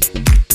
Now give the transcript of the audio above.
Show.